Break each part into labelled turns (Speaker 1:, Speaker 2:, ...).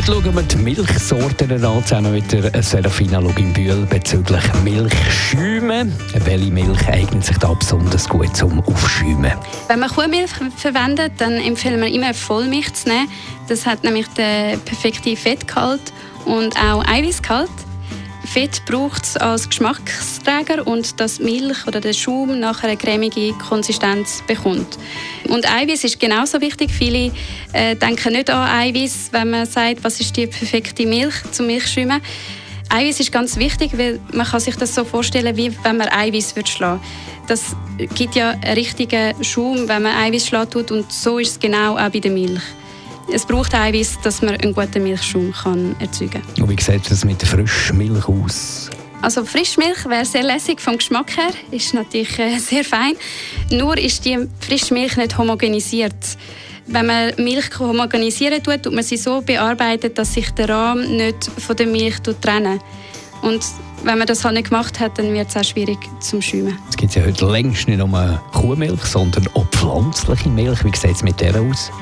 Speaker 1: Heute schauen wir die Milchsorten an, zusammen mit der Serafina Loginbühl bezüglich Milchschäume. Welche Milch eignet sich da besonders gut zum Aufschäumen?
Speaker 2: Wenn man Kuhmilch verwendet, dann empfehlen wir immer Vollmilch zu nehmen. Das hat nämlich den perfekten Fettgehalt und auch Eiweißgehalt. Fett braucht es als Geschmacksträger und dass Milch oder der Schaum nachher eine cremige Konsistenz bekommt. Und Eiweiß ist genauso wichtig. Viele äh, denken nicht an Eiweiß, wenn man sagt, was ist die perfekte Milch zum Milchschäumen. Eiweiß ist ganz wichtig, weil man kann sich das so vorstellen, wie wenn man Eiweiß schlagen Das gibt ja einen richtigen Schaum, wenn man Eiweiß schlagen tut und so ist es genau auch bei der Milch. Es braucht Eiweiß, dass man einen guten Milchschaum kann erzeugen
Speaker 1: kann. Und wie sieht es mit der Frischmilch aus?
Speaker 2: Also Frischmilch wäre sehr lässig vom Geschmack her, ist natürlich äh, sehr fein. Nur ist die Frischmilch nicht homogenisiert. Wenn man Milch homogenisieren tut, tut man sie so bearbeitet, dass sich der Rahm nicht von der Milch trennt. Und wenn man das halt nicht gemacht hat, dann wird es auch schwierig zum Schäumen.
Speaker 1: Es gibt ja heute längst nicht nur Kuhmilch, sondern auch pflanzliche Milch. Wie sieht es mit der aus?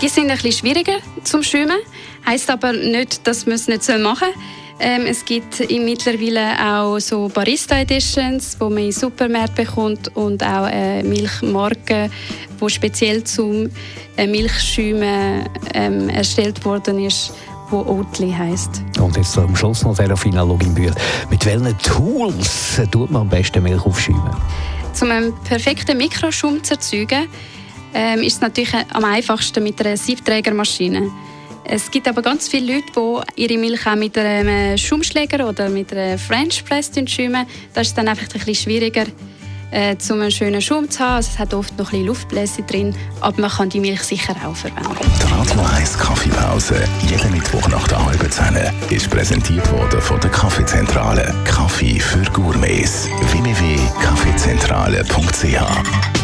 Speaker 2: Die sind ein bisschen schwieriger zum Schwimmen, heißt aber nicht, dass man es nicht machen soll. Ähm, es gibt mittlerweile auch so Barista Editions, wo man in Supermärkten bekommt und auch äh, Milchmarken, wo speziell zum äh, Milchschäumen ähm, erstellt worden ist wo Oatly heisst.
Speaker 1: Und jetzt am Schluss noch Serafina Loginbühl. Mit welchen Tools tut man am besten Milch aufschäumen?
Speaker 2: Um einen perfekten Mikroschaum zu erzeugen, ähm, ist es natürlich am einfachsten mit einer Siebträgermaschine. Es gibt aber ganz viele Leute, die ihre Milch auch mit einem Schaumschläger oder mit einer French Press schäumen. Das ist dann einfach ein bisschen schwieriger, äh, um einen schönen Schaum zu haben. Also es hat oft noch ein bisschen Luftblässe drin, aber man kann die Milch sicher auch verwenden.
Speaker 3: Die Radio 1 Kaffeepause, jeden Mittwoch nach der halben Zehn, ist präsentiert worden von der Kaffeezentrale. Kaffee für Gourmets. www.kaffeezentrale.ch